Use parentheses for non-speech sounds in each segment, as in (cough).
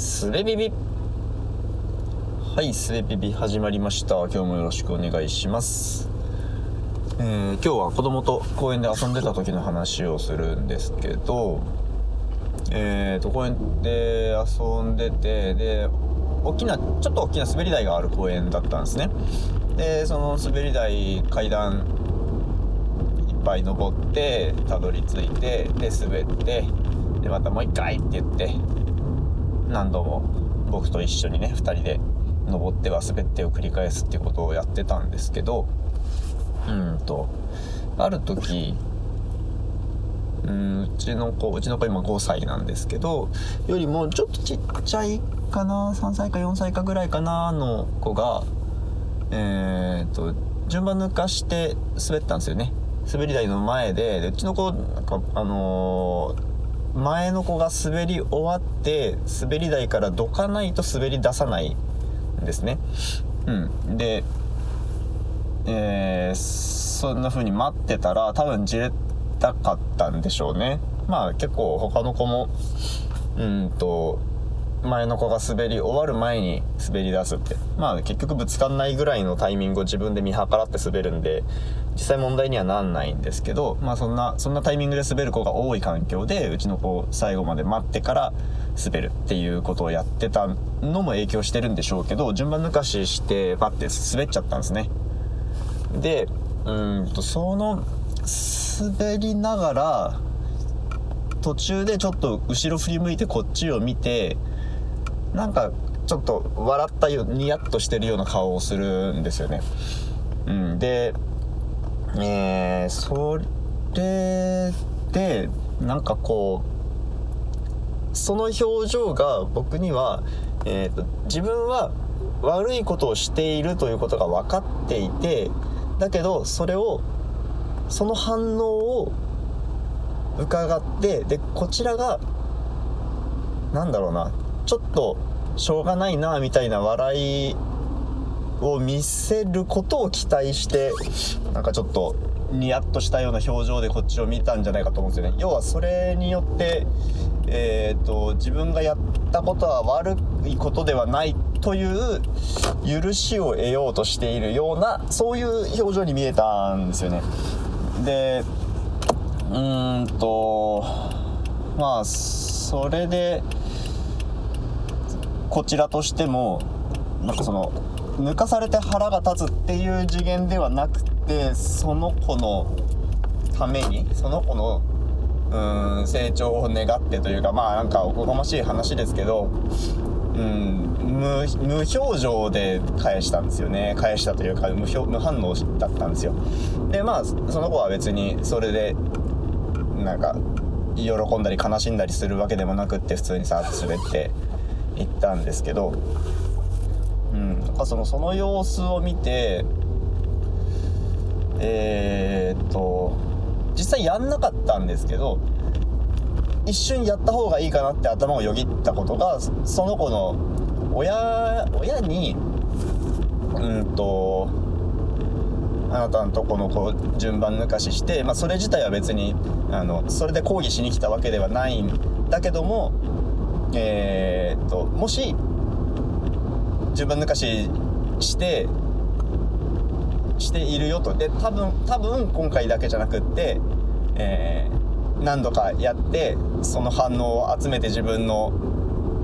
すべビビ。はいすべビビ始まりました。今日もよろしくお願いします。えー、今日は子供と公園で遊んでた時の話をするんですけどえーと公園で遊んでてで大きなちょっと大きな滑り台がある公園だったんですね。でその滑り台階段いっぱい登ってたどり着いてで滑ってでまたもう一回って言って何度も僕と一緒にね2人で登っては滑ってを繰り返すっていうことをやってたんですけどうんとある時うんうちの子うちの子今5歳なんですけどよりもちょっとちっちゃいかな3歳か4歳かぐらいかなの子がえー、っと順番抜かして滑ったんですよね。滑り台の前ででうちの子なんかあのー前の子が滑り終わって滑り台からどかないと滑り出さないんですね。うん、で、えー、そんな風に待ってたら多分じれたかったんでしょうね。まあ結構他の子もうんと前の子が滑り終わる前に滑り出すって。まあ結局ぶつかんないぐらいのタイミングを自分で見計らって滑るんで実際問題にはなんないんですけどまあそんなそんなタイミングで滑る子が多い環境でうちの子を最後まで待ってから滑るっていうことをやってたのも影響してるんでしょうけど順番抜かししてバッて滑っちゃったんですね。でうんとその滑りながら途中でちょっと後ろ振り向いてこっちを見てなんかちょっと笑ったよニヤッとしてるような顔をするんですよね。うん、で、えー、それでなんかこうその表情が僕には、えーと、自分は悪いことをしているということが分かっていてだけどそれをその反応を伺ってでこちらが何だろうなちょっとしょうがないなみたいな笑いを見せることを期待してなんかちょっとニヤッとしたような表情でこっちを見たんじゃないかと思うんですよね。要はそれによって、えーと、自分がやったことは悪いことではないという許しを得ようとしているようなそういう表情に見えたんですよね。でうーんとまあそれで。こちらとしてもなんかその抜かされて腹が立つっていう次元ではなくてその子のためにその子のうん成長を願ってというかまあなんかおこがましい話ですけどうん無無表情で返したんですよね。返したというか無無反応だったんですよ。でまあその子は別にそれでなんか喜んだり悲しんだりするわけでもなくって普通にさ滑って。行ったんですけど、うん、なんかそのその様子を見てえー、っと実際やんなかったんですけど一瞬やった方がいいかなって頭をよぎったことがその子の親親にうんとあなたのとこの子順番抜かしして、まあ、それ自体は別にあのそれで抗議しに来たわけではないんだけどもえー、もし順番抜かししてしているよと。で多分多分今回だけじゃなくって、えー、何度かやってその反応を集めて自分の、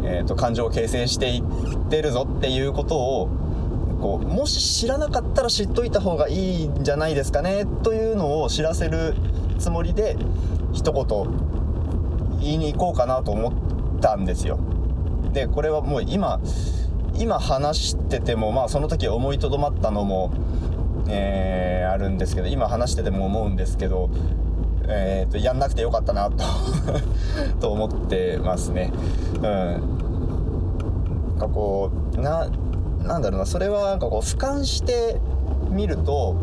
えーと、感情を形成していってるぞっていうことをこうもし知らなかったら知っといた方がいいんじゃないですかねというのを知らせるつもりで一言言いに行こうかなと思ったんですよ。でこれはもう今今話しててもまあその時思いとどまったのも、えー、あるんですけど今話してても思うんですけどえーと、やんなくてよかったなと (laughs) と思ってますね。うん、なんかこうななんだろうなそれはなんかこう俯瞰してみると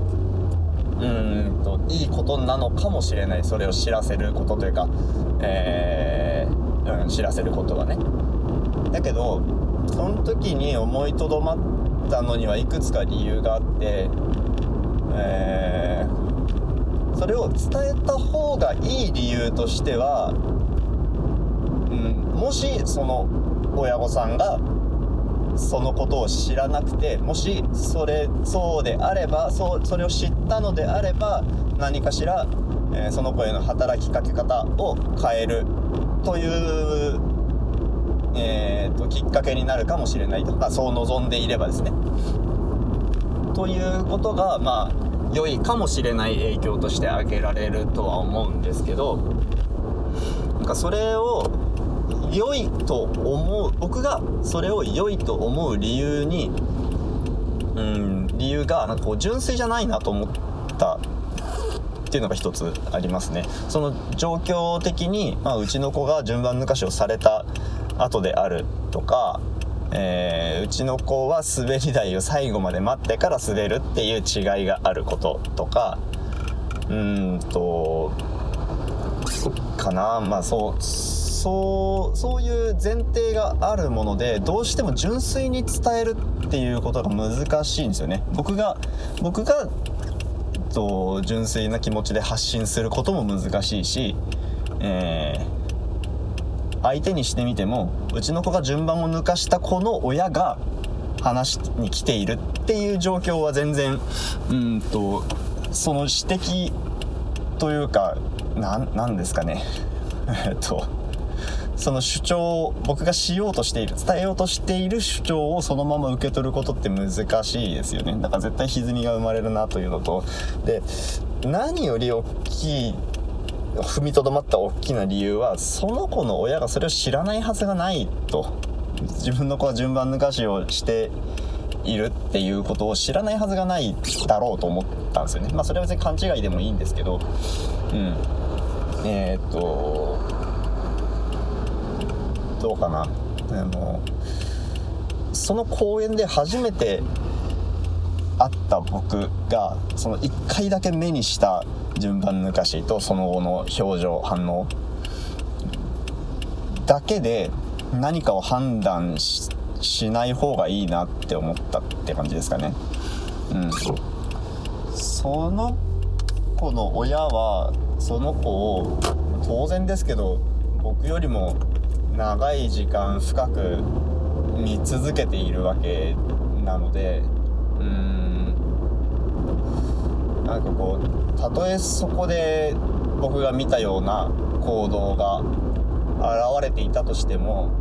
うんといいことなのかもしれない。それを知らせることというか、えーうん、知らせることがね。だけどその時に思いとどまったのにはいくつか理由があって、えー、それを伝えた方がいい理由としては、うん、もしその親御さんがそのことを知らなくてもしそれそうであればそうそれを知ったのであれば何かしら、えー、その子への働きかけ方を変えるという、えーと、きっかけになるかもしれないとかそう望んでいればですね。ということがまあ良いかもしれない影響として挙げられるとは思うんですけどなんかそれを良いと思う僕がそれを良いと思う理由にうん理由がなんかこう純粋じゃないなと思ったっていうのが一つありますねその状況的に、まあ、うちの子が順番抜かしをされた後であるとか、えー、うちの子は滑り台を最後まで待ってから滑るっていう違いがあることとかうんとかな。まあそうそうそういう前提があるものでどうしても純粋に伝えるっていうことが難しいんですよね。僕が僕がと純粋な気持ちで発信することも難しいし、えー、相手にしてみてもうちの子が順番を抜かした子の親が話に来ているっていう状況は全然うんとその指摘というか何ですかね。(laughs) えっとその主張を僕がしようとしている伝えようとしている主張をそのまま受け取ることって難しいですよね。だから絶対歪みが生まれるなというのと。で何より大きい踏みとどまった大きな理由はその子の親がそれを知らないはずがないと自分の子は順番抜かしをしているっていうことを知らないはずがないだろうと思ったんですよね。まあそれは別に勘違いでもいいんですけど。うん。えー、っとどうかな。あのその公園で初めて会った僕がその1回だけ目にした順番抜かしとその後の表情反応だけで何かを判断しない方がいいなって思ったって感じですかね。うん、その子の親はその子を当然ですけど僕よりも長い時間深く見続けているわけなのでうんなんかこうたとえそこで僕が見たような行動が現れていたとしても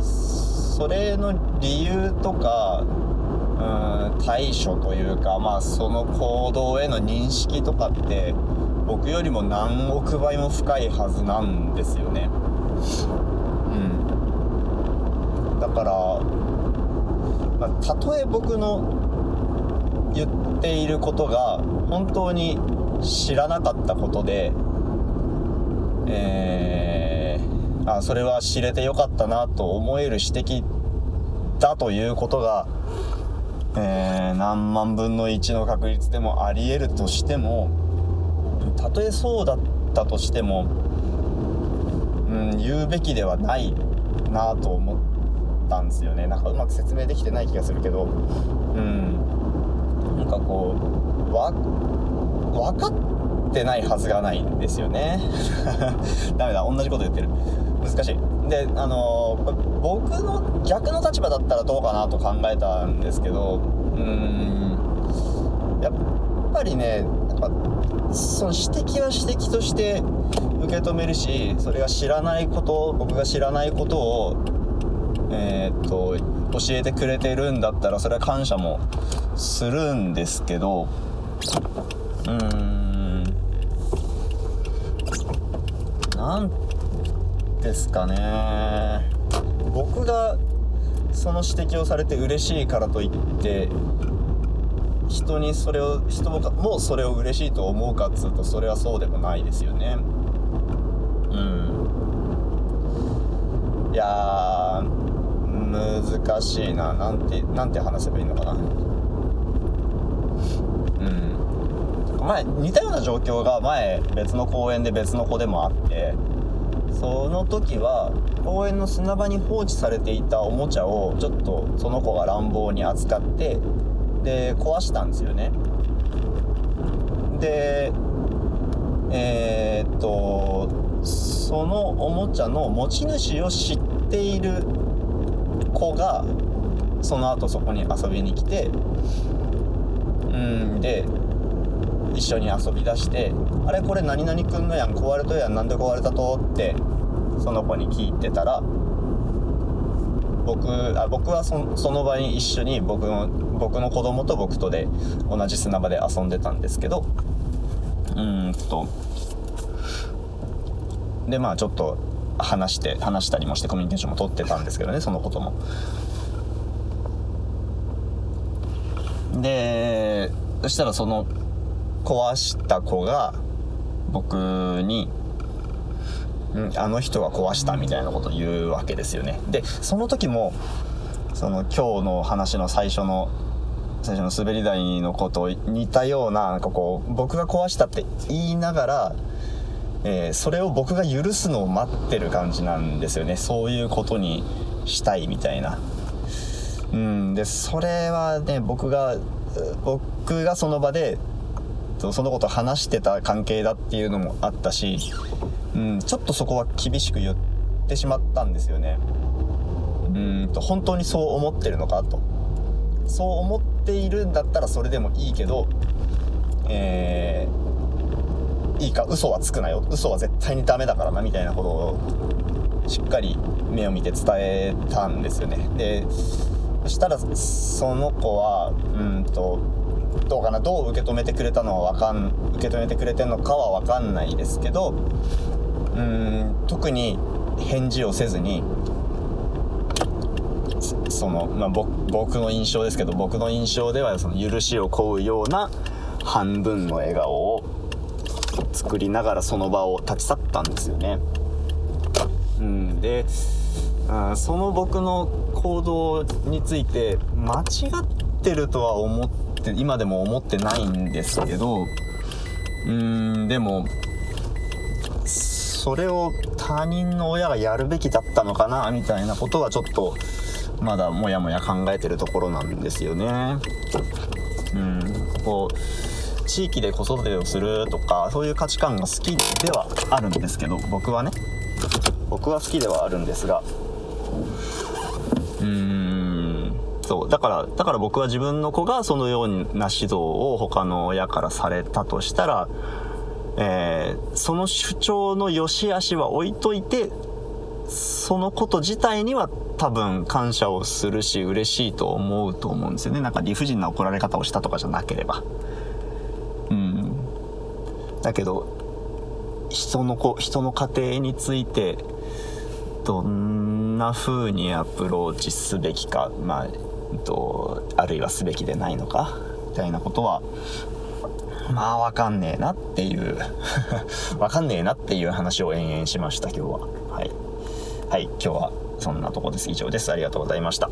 それの理由とかうん対処というかまあその行動への認識とかって僕よりも何億倍も深いはずなんですよね。うんだから、まあ、たとえ僕の言っていることが本当に知らなかったことでえー、あそれは知れてよかったなと思える指摘だということが、えー、何万分の1の確率でもありえるとしてもたとえそうだったとしてもうん、言うべきではないなと思ってたんですよね。なんかうまく説明できてない気がするけど。うん。なんかこうわ分かってないはずがないんですよね。(laughs) ダメだ同じこと言ってる。難しい。であの、僕の逆の立場だったらどうかなと考えたんですけど。うん。やっぱりねやっぱその指摘は指摘として受け止めるしそれが知らないこと僕が知らないことをえー、っと教えてくれてるんだったらそれは感謝もするんですけどうーん何ですかね僕がその指摘をされて嬉しいからといって人にそれを人もそれを嬉しいと思うかっつうとそれはそうでもないですよね。うんいや難しいな。なんてなんて話せばいいのかな。うん。前似たような状況が前別の公園で別の子でもあってその時は公園の砂場に放置されていたおもちゃをちょっとその子が乱暴に扱ってで壊したんですよね。でえー、っとそのおもちゃの持ち主を知っている子がその後そこに遊びに来てうんで一緒に遊び出して「あれこれ何々くんのやん壊れとやんなんで壊れたと?」ってその子に聞いてたら僕あ僕はそその場に一緒に僕の僕の子供と僕とで同じ砂場で遊んでたんですけどうんとでまあちょっと話して話したりもしてコミュニケーションも取ってたんですけどねそのことも。でそしたらその壊した子が僕に、あの人が壊したみたいなことを言うわけですよねでその時もその今日の話の最初の最初の滑り台のこと似たようななんかこう僕が壊したって言いながら、えー、それを僕が許すのを待ってる感じなんですよね。そういうことにしたいみたいな。うん。でそれはね僕が僕がその場でそのこと話してた関係だっていうのもあったしうん、ちょっとそこは厳しく言ってしまったんですよね。うんと本当にそう思ってるのかと。そう思っているんだったらそれでもいいけど、えー、いいか嘘はつくなよ。嘘は絶対にダメだからなみたいなことをしっかり目を見て伝えたんですよね。でそしたらその子はうんとどうかなどう受け止めてくれたのはわかん受け止めてくれてるのかは分かんないですけどうん特に返事をせずにその、まあ、僕の印象ですけど僕の印象ではその許しを請うような半分の笑顔を作りながらその場を立ち去ったんですよね。うん、であその僕の行動について間違ってるとは思って今でも思ってないんですけどうんでもそれを他人の親がやるべきだったのかなみたいなことはちょっとまだモヤモヤ考えてるところなんですよね。うん、こう地域で子育てをするとかそういう価値観が好きではあるんですけど僕はね。僕は好きではあるんですが。うーんそう。だからだから僕は自分の子がそのような指導を他の親からされたとしたらえー、その主張の良し悪しは置いといてそのこと自体には多分感謝をするし嬉しいと思うと思うんですよね。なんか理不尽な怒られ方をしたとかじゃなければ。だけど人の子人の家庭についてどんな風にアプローチすべきかまあとあるいはすべきでないのかみたいなことはまあわかんねえなっていう (laughs) わかんねえなっていう話を延々しました今日は。はい。はい今日はそんなとこです。以上です。ありがとうございました。